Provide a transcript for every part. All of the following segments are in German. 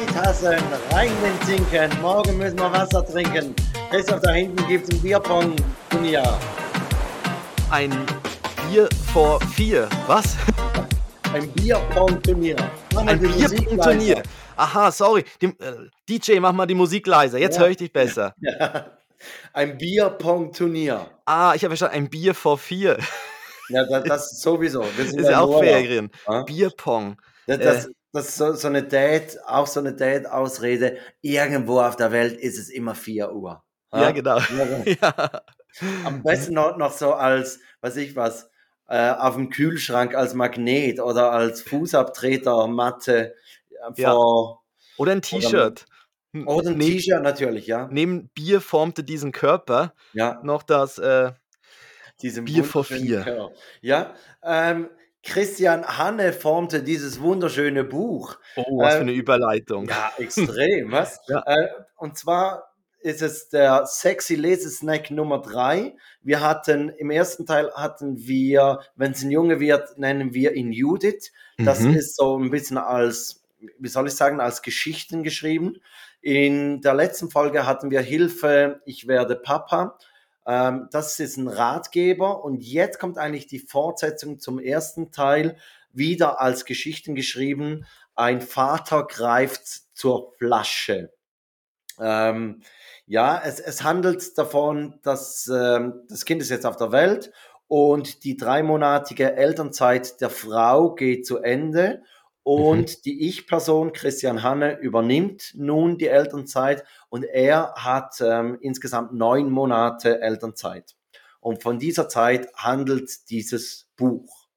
die Tassen, rein den Zinken. Morgen müssen wir Wasser trinken. Christoph, da hinten gibt es ein Bierpong-Turnier. Ein Bier vor vier. Was? Ein Bierpong-Turnier. Ein Bierpong-Turnier. Aha, sorry. Die, äh, DJ, mach mal die Musik leiser. Jetzt Ja. höre ich dich besser. Ja. Ein Bierpong-Turnier. Ah, ich habe verstanden, ein Bier vor vier. Ja, das, das sowieso. Ist ja auch. Ferien. Ja? Bierpong. Das, das, das ist so, so eine Date, auch so eine Date-Ausrede. Irgendwo auf der Welt ist es immer 4 Uhr. Ja, genau. Ja, Ja. Am besten noch, noch so als, weiß ich was, äh, auf dem Kühlschrank als Magnet oder als Fußabtretermatte äh, Ja. vor, Oder ein T-Shirt. Hm, oder ein ne- T-Shirt natürlich, ja. Neben Bier formte diesen Körper Ja, noch das. Äh, Bier vor vier. Körper. Ja, ähm, Christian Hanne formte dieses wunderschöne Buch. oh, was Äh, für eine Überleitung. Ja, extrem, was? Ja. Äh, und zwar ist es der sexy Lesesnack Nummer drei. Wir hatten, im ersten Teil hatten wir, wenn es ein Junge wird, nennen wir ihn Judith. Das Mhm. ist so ein bisschen als, wie soll ich sagen, als Geschichten geschrieben. In der letzten Folge hatten wir Hilfe, ich werde Papa. Ähm, das ist ein Ratgeber und jetzt kommt eigentlich die Fortsetzung zum ersten Teil, wieder als Geschichten geschrieben. Ein Vater greift zur Flasche. Ähm, ja, es, es handelt davon, dass ähm, das Kind ist jetzt auf der Welt und die dreimonatige Elternzeit der Frau geht zu Ende und die Ich-Person Christian Hanne übernimmt nun die Elternzeit und er hat ähm, insgesamt neun Monate Elternzeit. Und von dieser Zeit handelt dieses Buch.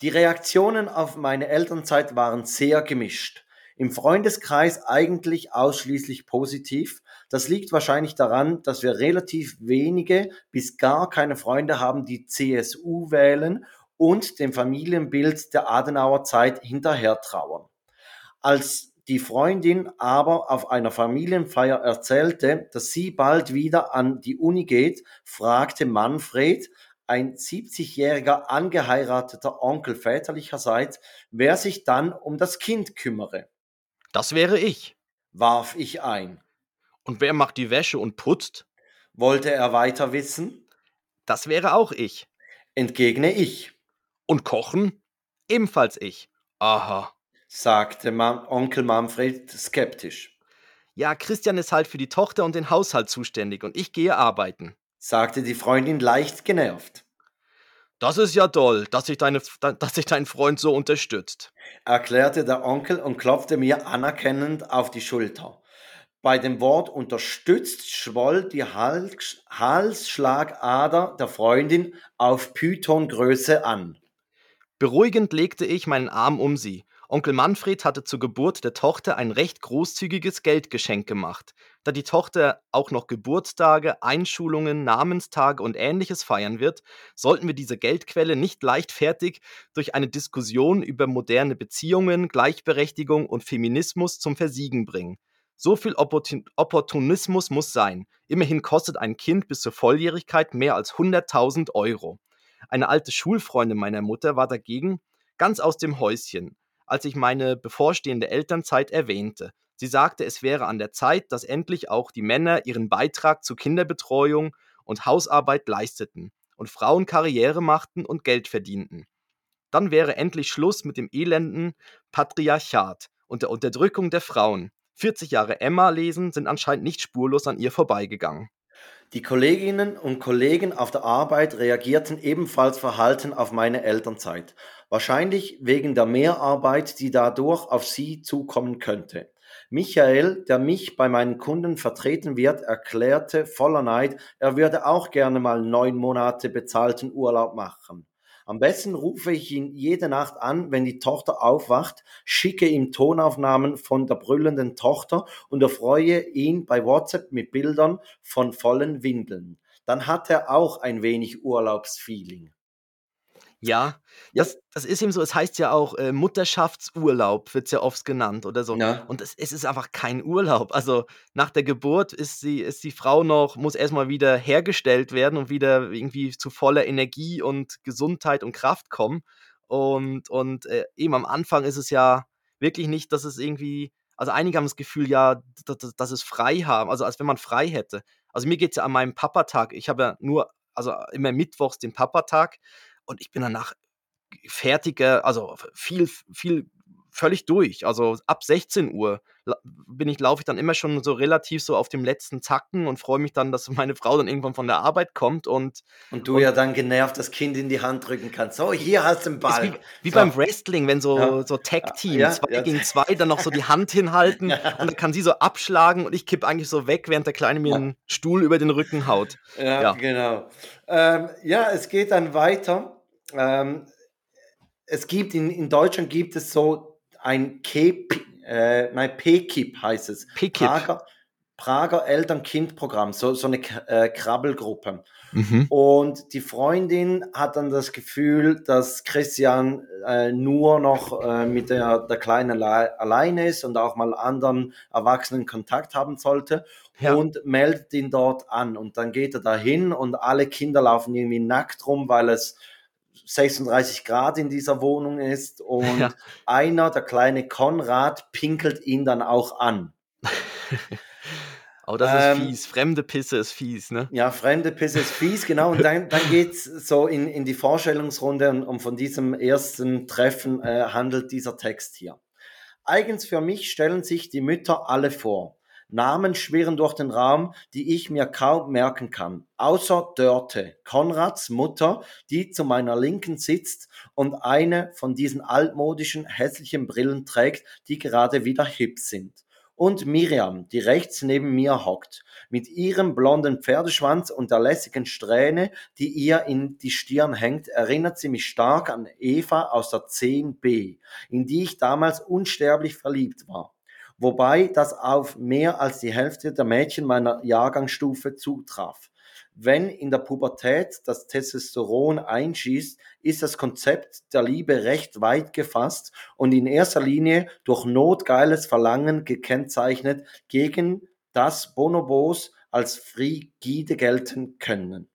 Die Reaktionen auf meine Elternzeit waren sehr gemischt. Im Freundeskreis eigentlich ausschließlich positiv. Das liegt wahrscheinlich daran, dass wir relativ wenige bis gar keine Freunde haben, die CSU wählen und dem Familienbild der Adenauer Zeit hinterher trauern. Als die Freundin aber auf einer Familienfeier erzählte, dass sie bald wieder an die Uni geht, fragte Manfred, ein 70-jähriger angeheirateter Onkel väterlicherseits, wer sich dann um das Kind kümmere. Das wäre ich. Warf ich ein. Und wer macht die Wäsche und putzt? Wollte er weiter wissen? Das wäre auch ich. Entgegne ich, Und kochen? Ebenfalls ich. Aha. sagte Man Onkel Manfred skeptisch, Ja, Christian ist halt für die Tochter und den Haushalt zuständig und ich gehe arbeiten. sagte die Freundin leicht genervt. Das ist ja toll, dass sich, deine, dass sich dein Freund so unterstützt. erklärte der Onkel und klopfte mir anerkennend auf die Schulter. Bei dem Wort unterstützt schwoll die Hals Halsschlagader der Freundin auf Pythongröße an. Beruhigend legte ich meinen Arm um sie. Onkel Manfred hatte zur Geburt der Tochter ein recht großzügiges Geldgeschenk gemacht. Da die Tochter auch noch Geburtstage, Einschulungen, Namenstage und ähnliches feiern wird, sollten wir diese Geldquelle nicht leichtfertig durch eine Diskussion über moderne Beziehungen, Gleichberechtigung und Feminismus zum Versiegen bringen. So viel Opportun Opportunismus muss sein. Immerhin kostet ein Kind bis zur Volljährigkeit mehr als 100.000 Euro. Eine alte Schulfreundin meiner Mutter war dagegen ganz aus dem Häuschen, als ich meine bevorstehende Elternzeit erwähnte. Sie sagte, es wäre an der Zeit, dass endlich auch die Männer ihren Beitrag zur Kinderbetreuung und Hausarbeit leisteten und Frauen Karriere machten und Geld verdienten. Dann wäre endlich Schluss mit dem elenden Patriarchat und der Unterdrückung der Frauen. 40 Jahre Emma lesen sind anscheinend nicht spurlos an ihr vorbeigegangen. Die Kolleginnen und Kollegen auf der Arbeit reagierten ebenfalls verhalten auf meine Elternzeit. Wahrscheinlich wegen der Mehrarbeit, die dadurch auf sie zukommen könnte. Michael, der mich bei meinen Kunden vertreten wird, erklärte voller Neid, er würde auch gerne mal neun Monate bezahlten Urlaub machen. Am besten rufe ich ihn jede Nacht an, wenn die Tochter aufwacht, schicke ihm Tonaufnahmen von der brüllenden Tochter und erfreue ihn bei WhatsApp mit Bildern von vollen Windeln. Dann hat er auch ein wenig Urlaubsfeeling. Ja, Ja. das, das ist eben so. Es heißt ja auch äh, Mutterschaftsurlaub, wird es ja oft genannt oder so. Ja. Und es, es ist einfach kein Urlaub. Also nach der Geburt ist, sie, ist die Frau noch, muss erstmal wieder hergestellt werden und wieder irgendwie zu voller Energie und Gesundheit und Kraft kommen. Und, und äh, eben am Anfang ist es ja wirklich nicht, dass es irgendwie also einige haben das Gefühl, ja, dass, dass es frei haben, also als wenn man frei hätte. Also mir geht es ja an meinem Papatag, ich habe ja nur, also immer mittwochs den Papatag und ich bin danach fertiger, also viel, viel völlig durch. Also ab 16 Uhr bin ich, laufe ich dann immer schon so relativ so auf dem letzten Zacken und freue mich dann, dass meine Frau dann irgendwann von der Arbeit kommt und. Und du und, ja dann genervt das Kind in die Hand drücken kannst. So, hier hast du den Ball. Wie, wie so. beim Wrestling, wenn so, ja. so Tag-Team, ja, zwei ja. gegen zwei, dann noch so die Hand hinhalten und dann kann sie so abschlagen und ich kipp eigentlich so weg, während der Kleine mir einen Stuhl über den Rücken haut. Ja, genau. Ähm, ja, es geht dann weiter. Ähm, es gibt in, in Deutschland gibt es so ein K, äh, nein, PKIP heißt es. PKIP. Prager, Prager Eltern-Kind-Programm, so, so eine äh, Krabbelgruppe. Mhm. Und die Freundin hat dann das Gefühl, dass Christian äh, nur noch äh, mit der, der Kleinen alleine ist und auch mal anderen Erwachsenen Kontakt haben sollte ja. und meldet ihn dort an. Und dann geht er dahin und alle Kinder laufen irgendwie nackt rum, weil es 36 Grad in dieser Wohnung ist und ja. einer, der kleine Konrad, pinkelt ihn dann auch an. Oh, das ist ähm, fies. Fremde Pisse ist fies, ne? Ja, fremde Pisse ist fies, genau. Und dann, dann geht es so in, in die Vorstellungsrunde und, und von diesem ersten Treffen äh, handelt dieser Text hier. Eigens für mich stellen sich die Mütter alle vor. Namen schwirren durch den Raum, die ich mir kaum merken kann. Außer Dörte, Konrads Mutter, die zu meiner Linken sitzt und eine von diesen altmodischen, hässlichen Brillen trägt, die gerade wieder hip sind. Und Miriam, die rechts neben mir hockt, mit ihrem blonden Pferdeschwanz und der lässigen Strähne, die ihr in die Stirn hängt, erinnert sie mich stark an Eva aus der 10b, in die ich damals unsterblich verliebt war wobei das auf mehr als die Hälfte der Mädchen meiner Jahrgangsstufe zutraf. Wenn in der Pubertät das Testosteron einschießt, ist das Konzept der Liebe recht weit gefasst und in erster Linie durch notgeiles Verlangen gekennzeichnet, gegen das Bonobos als frigide gelten können.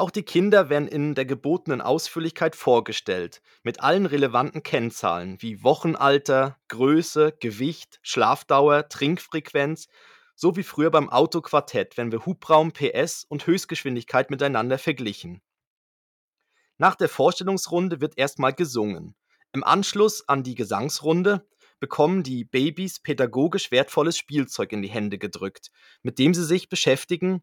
Auch die Kinder werden in der gebotenen Ausführlichkeit vorgestellt, mit allen relevanten Kennzahlen wie Wochenalter, Größe, Gewicht, Schlafdauer, Trinkfrequenz, so wie früher beim Autoquartett, wenn wir Hubraum, PS und Höchstgeschwindigkeit miteinander verglichen. Nach der Vorstellungsrunde wird erstmal gesungen. Im Anschluss an die Gesangsrunde bekommen die Babys pädagogisch wertvolles Spielzeug in die Hände gedrückt, mit dem sie sich beschäftigen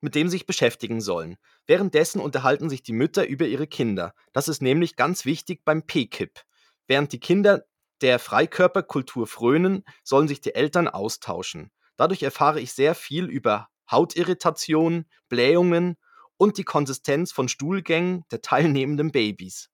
mit dem sie sich beschäftigen sollen. Währenddessen unterhalten sich die Mütter über ihre Kinder. Das ist nämlich ganz wichtig beim PKIP. Während die Kinder der Freikörperkultur frönen, sollen sich die Eltern austauschen. Dadurch erfahre ich sehr viel über Hautirritationen, Blähungen und die Konsistenz von Stuhlgängen der teilnehmenden Babys.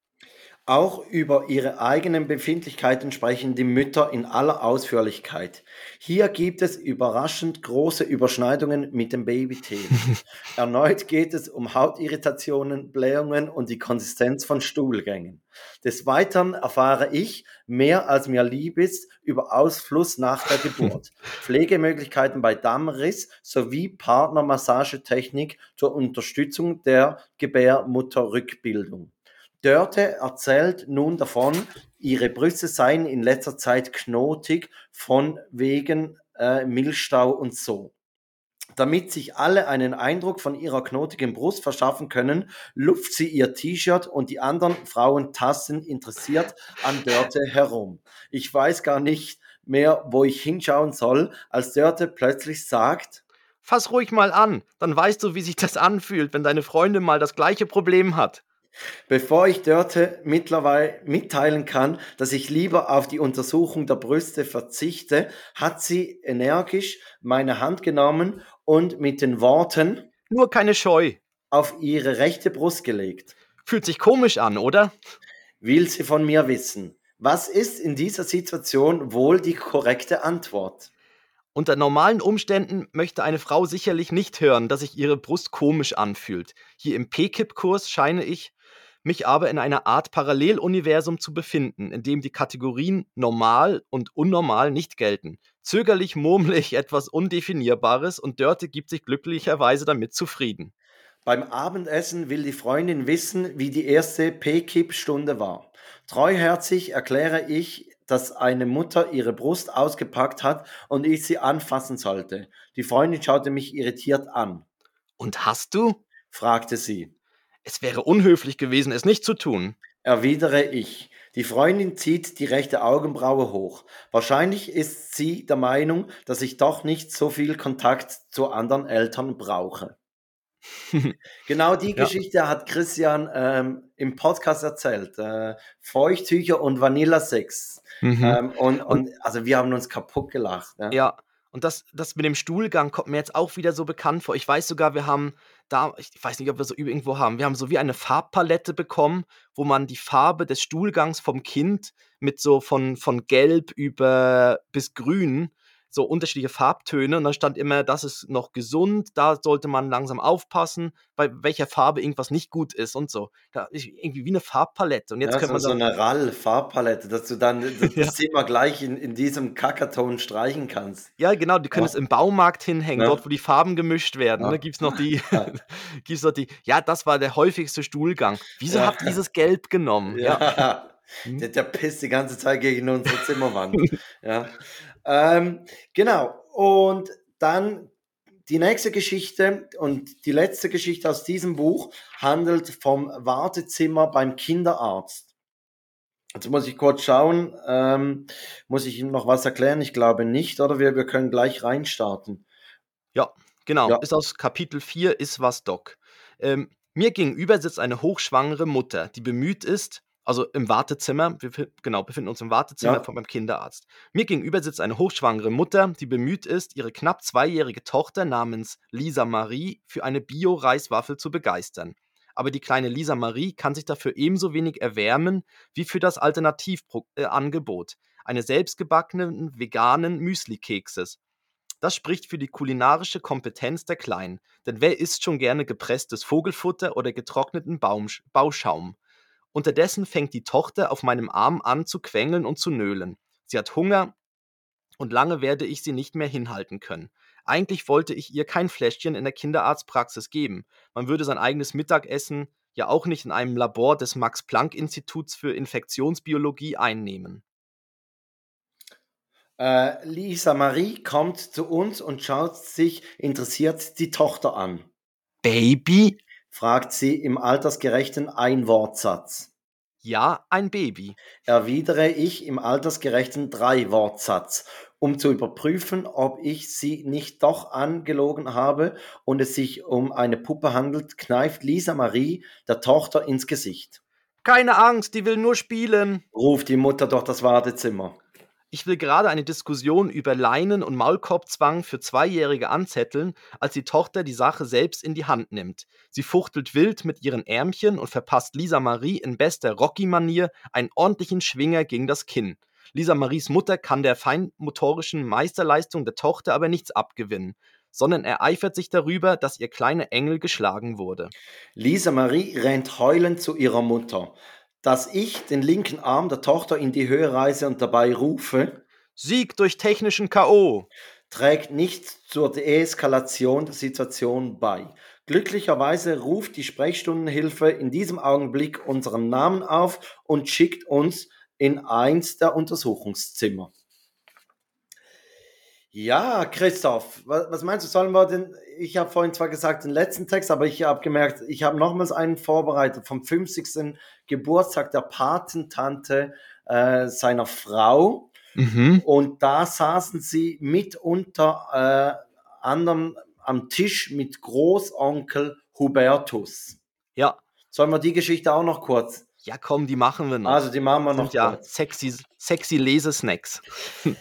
Auch über ihre eigenen Befindlichkeiten sprechen die Mütter in aller Ausführlichkeit. Hier gibt es überraschend große Überschneidungen mit dem Babythemen. Erneut geht es um Hautirritationen, Blähungen und die Konsistenz von Stuhlgängen. Des Weiteren erfahre ich, mehr als mir lieb ist, über Ausfluss nach der Geburt, Pflegemöglichkeiten bei Dammriss sowie Partnermassagetechnik zur Unterstützung der Gebärmutterrückbildung. Dörte erzählt nun davon, ihre Brüste seien in letzter Zeit knotig von wegen äh, Milchstau und so. Damit sich alle einen Eindruck von ihrer knotigen Brust verschaffen können, luft sie ihr T-Shirt und die anderen Frauen tasten interessiert an Dörte herum. Ich weiß gar nicht mehr, wo ich hinschauen soll, als Dörte plötzlich sagt, Fass ruhig mal an, dann weißt du, wie sich das anfühlt, wenn deine Freundin mal das gleiche Problem hat. Bevor ich Dörte mittlerweile mitteilen kann, dass ich lieber auf die Untersuchung der Brüste verzichte, hat sie energisch meine Hand genommen und mit den Worten Nur keine Scheu auf ihre rechte Brust gelegt. Fühlt sich komisch an, oder? Will sie von mir wissen. Was ist in dieser Situation wohl die korrekte Antwort? Unter normalen Umständen möchte eine Frau sicherlich nicht hören, dass sich ihre Brust komisch anfühlt. Hier im PKIP-Kurs scheine ich mich aber in einer Art Paralleluniversum zu befinden, in dem die Kategorien normal und unnormal nicht gelten. Zögerlich murmle ich etwas Undefinierbares und Dörte gibt sich glücklicherweise damit zufrieden. Beim Abendessen will die Freundin wissen, wie die erste PKIP-Stunde war. Treuherzig erkläre ich dass eine Mutter ihre Brust ausgepackt hat und ich sie anfassen sollte. Die Freundin schaute mich irritiert an. Und hast du? fragte sie. Es wäre unhöflich gewesen, es nicht zu tun. Erwidere ich. Die Freundin zieht die rechte Augenbraue hoch. Wahrscheinlich ist sie der Meinung, dass ich doch nicht so viel Kontakt zu anderen Eltern brauche. genau die ja. Geschichte hat Christian ähm, im Podcast erzählt. Äh, Feuchttücher und Vanillasex. Mhm. Ähm, und, und, also wir haben uns kaputt gelacht. Ja, ja. und das, das mit dem Stuhlgang kommt mir jetzt auch wieder so bekannt vor. Ich weiß sogar, wir haben da, ich weiß nicht, ob wir so irgendwo haben, wir haben so wie eine Farbpalette bekommen, wo man die Farbe des Stuhlgangs vom Kind mit so von, von gelb über bis grün so unterschiedliche Farbtöne und dann stand immer, das ist noch gesund, da sollte man langsam aufpassen, bei welcher Farbe irgendwas nicht gut ist und so. Da ist irgendwie wie eine Farbpalette. Und jetzt ja, können so, man so eine RAL-Farbpalette, dass du dann das ja. Thema gleich in, in diesem Kakaton streichen kannst. Ja, genau, die können ja. es im Baumarkt hinhängen, ja. dort, wo die Farben gemischt werden. Ja. Da gibt es noch die, gibt's noch die, ja, das war der häufigste Stuhlgang. Wieso habt ihr dieses Gelb genommen? Ja. Der, der pisst die ganze Zeit gegen unsere Zimmerwand. ja. Ähm, genau. Und dann die nächste Geschichte und die letzte Geschichte aus diesem Buch handelt vom Wartezimmer beim Kinderarzt. Jetzt muss ich kurz schauen, ähm, muss ich Ihnen noch was erklären? Ich glaube nicht, oder? Wir, wir können gleich reinstarten. Ja, genau. Ja. Ist aus Kapitel 4, ist was Doc. Ähm, mir gegenüber sitzt eine hochschwangere Mutter, die bemüht ist, also im Wartezimmer, wir genau, befinden uns im Wartezimmer ja. von meinem Kinderarzt. Mir gegenüber sitzt eine hochschwangere Mutter, die bemüht ist, ihre knapp zweijährige Tochter namens Lisa Marie für eine Bio-Reiswaffel zu begeistern. Aber die kleine Lisa Marie kann sich dafür ebenso wenig erwärmen wie für das Alternativangebot, äh, eine selbstgebackenen veganen Müsli-Kekses. Das spricht für die kulinarische Kompetenz der Kleinen, denn wer isst schon gerne gepresstes Vogelfutter oder getrockneten Baumsch Bauschaum? Unterdessen fängt die Tochter auf meinem Arm an zu quengeln und zu nölen. Sie hat Hunger und lange werde ich sie nicht mehr hinhalten können. Eigentlich wollte ich ihr kein Fläschchen in der Kinderarztpraxis geben. Man würde sein eigenes Mittagessen ja auch nicht in einem Labor des Max-Planck-Instituts für Infektionsbiologie einnehmen. Äh, Lisa Marie kommt zu uns und schaut sich interessiert die Tochter an. Baby? Fragt sie im altersgerechten Einwortsatz. Ja, ein Baby. Erwidere ich im altersgerechten Dreiwortsatz, um zu überprüfen, ob ich sie nicht doch angelogen habe und es sich um eine Puppe handelt, kneift Lisa Marie der Tochter ins Gesicht. Keine Angst, die will nur spielen, ruft die Mutter durch das Wartezimmer. Ich will gerade eine Diskussion über Leinen- und Maulkorbzwang für Zweijährige anzetteln, als die Tochter die Sache selbst in die Hand nimmt. Sie fuchtelt wild mit ihren Ärmchen und verpasst Lisa Marie in bester Rocky-Manier einen ordentlichen Schwinger gegen das Kinn. Lisa Maries Mutter kann der feinmotorischen Meisterleistung der Tochter aber nichts abgewinnen, sondern ereifert sich darüber, dass ihr kleiner Engel geschlagen wurde. Lisa Marie rennt heulend zu ihrer Mutter dass ich den linken Arm der Tochter in die Höhe reiße und dabei rufe, Sieg durch technischen K.O. trägt nicht zur Deeskalation der Situation bei. Glücklicherweise ruft die Sprechstundenhilfe in diesem Augenblick unseren Namen auf und schickt uns in eins der Untersuchungszimmer. Ja, Christoph, was, meinst du, sollen wir denn, ich habe vorhin zwar gesagt den letzten Text, aber ich habe gemerkt, ich habe nochmals einen vorbereitet vom 50. Geburtstag der Patentante äh, seiner Frau. Mhm. Und da saßen sie mit unter äh, anderem am Tisch mit Großonkel Hubertus. Ja. Sollen wir die Geschichte auch noch kurz? Ja, komm, die machen wir noch. Also die machen wir noch. Ja, kurz. sexy, sexy Lesesnacks.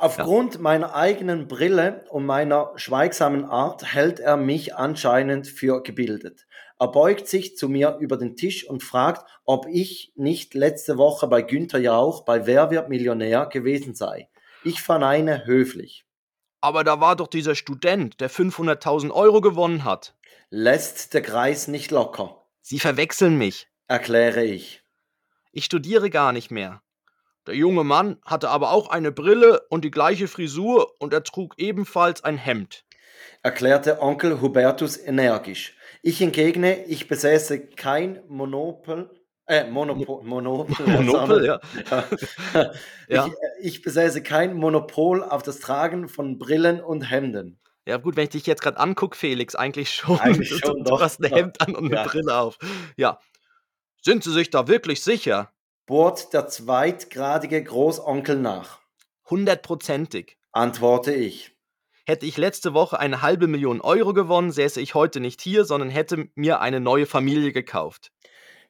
Aufgrund ja. meiner eigenen Brille und meiner schweigsamen Art hält er mich anscheinend für gebildet. Er beugt sich zu mir über den Tisch und fragt, ob ich nicht letzte Woche bei Günther Jauch bei Wer wird Millionär gewesen sei. Ich verneine höflich. Aber da war doch dieser Student, der 500.000 Euro gewonnen hat. Lässt der Kreis nicht locker. Sie verwechseln mich, erkläre ich. Ich studiere gar nicht mehr. Der junge Mann hatte aber auch eine Brille und die gleiche Frisur und er trug ebenfalls ein Hemd, erklärte Onkel Hubertus energisch. Ich entgegne, ich besäße kein Monopol, Äh, Monopol. Monopol, Monopol, ja. ja. Ich, äh, ich besäße kein Monopol auf das Tragen von Brillen und Hemden. Ja, gut, wenn ich dich jetzt gerade angucke, Felix, eigentlich schon. Eigentlich schon, du, doch. hast ein Hemd an und eine Ja. Brille auf. Ja. Sind Sie sich da wirklich sicher? Bohrt der zweitgradige Großonkel nach. Hundertprozentig. Antworte ich. Hätte ich letzte Woche eine halbe Million Euro gewonnen, säße ich heute nicht hier, sondern hätte mir eine neue Familie gekauft.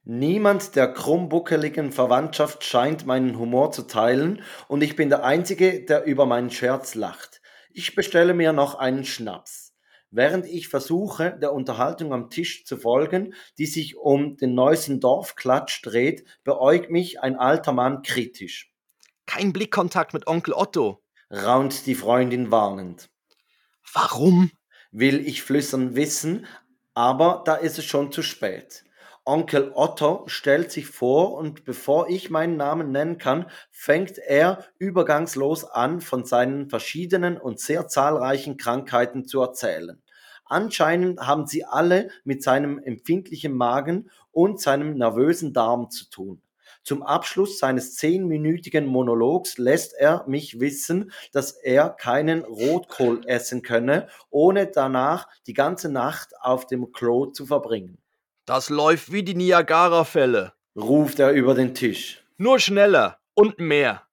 Niemand der krummbuckeligen Verwandtschaft scheint meinen Humor zu teilen und ich bin der Einzige, der über meinen Scherz lacht. Ich bestelle mir noch einen Schnaps. Während ich versuche, der Unterhaltung am Tisch zu folgen, die sich um den neuesten Dorfklatsch dreht, beäugt mich ein alter Mann kritisch. Kein Blickkontakt mit Onkel Otto. Raunt die Freundin warnend. Warum? Will ich flüstern wissen, aber da ist es schon zu spät. Onkel Otto stellt sich vor und bevor ich meinen Namen nennen kann, fängt er übergangslos an, von seinen verschiedenen und sehr zahlreichen Krankheiten zu erzählen. Anscheinend haben sie alle mit seinem empfindlichen Magen und seinem nervösen Darm zu tun. Zum Abschluss seines zehnminütigen Monologs lässt er mich wissen, dass er keinen Rotkohl essen könne, ohne danach die ganze Nacht auf dem Klo zu verbringen. Das läuft wie die Niagara-Fälle. Ruft er über den Tisch. Nur schneller und mehr.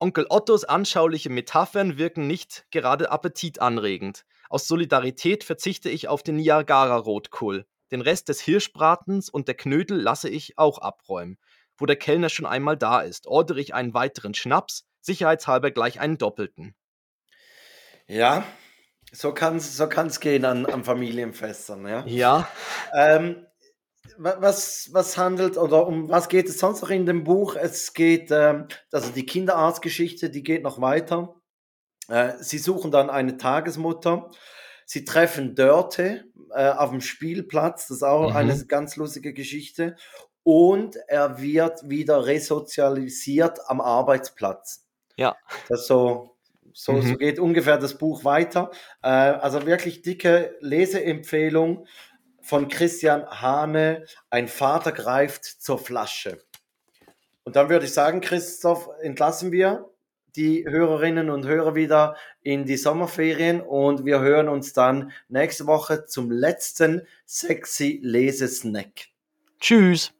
Onkel Ottos anschauliche Metaphern wirken nicht gerade appetitanregend. Aus Solidarität verzichte ich auf den Niagara-Rotkohl. Den Rest des Hirschbratens und der Knödel lasse ich auch abräumen. Wo der Kellner schon einmal da ist, ordere ich einen weiteren Schnaps, sicherheitshalber gleich einen doppelten. Ja, so kann es so kann's gehen an, an Familienfestern. Ja? Ja, Ähm, wa- was, was handelt oder um was geht es sonst noch in dem Buch? Es geht, ähm, also die Kinderarztgeschichte, die geht noch weiter. Äh, sie suchen dann eine Tagesmutter. Sie treffen Dörte äh, auf dem Spielplatz. Das ist auch Mhm. eine ganz lustige Geschichte. Und er wird wieder resozialisiert am Arbeitsplatz. ja. Das so, so, Mhm. so geht ungefähr das Buch weiter. Äh, also wirklich dicke Leseempfehlung von Christian Hane. Ein Vater greift zur Flasche. Und dann würde ich sagen, Christoph, entlassen wir die Hörerinnen und Hörer wieder in die Sommerferien und wir hören uns dann nächste Woche zum letzten sexy Lesesnack. Tschüss.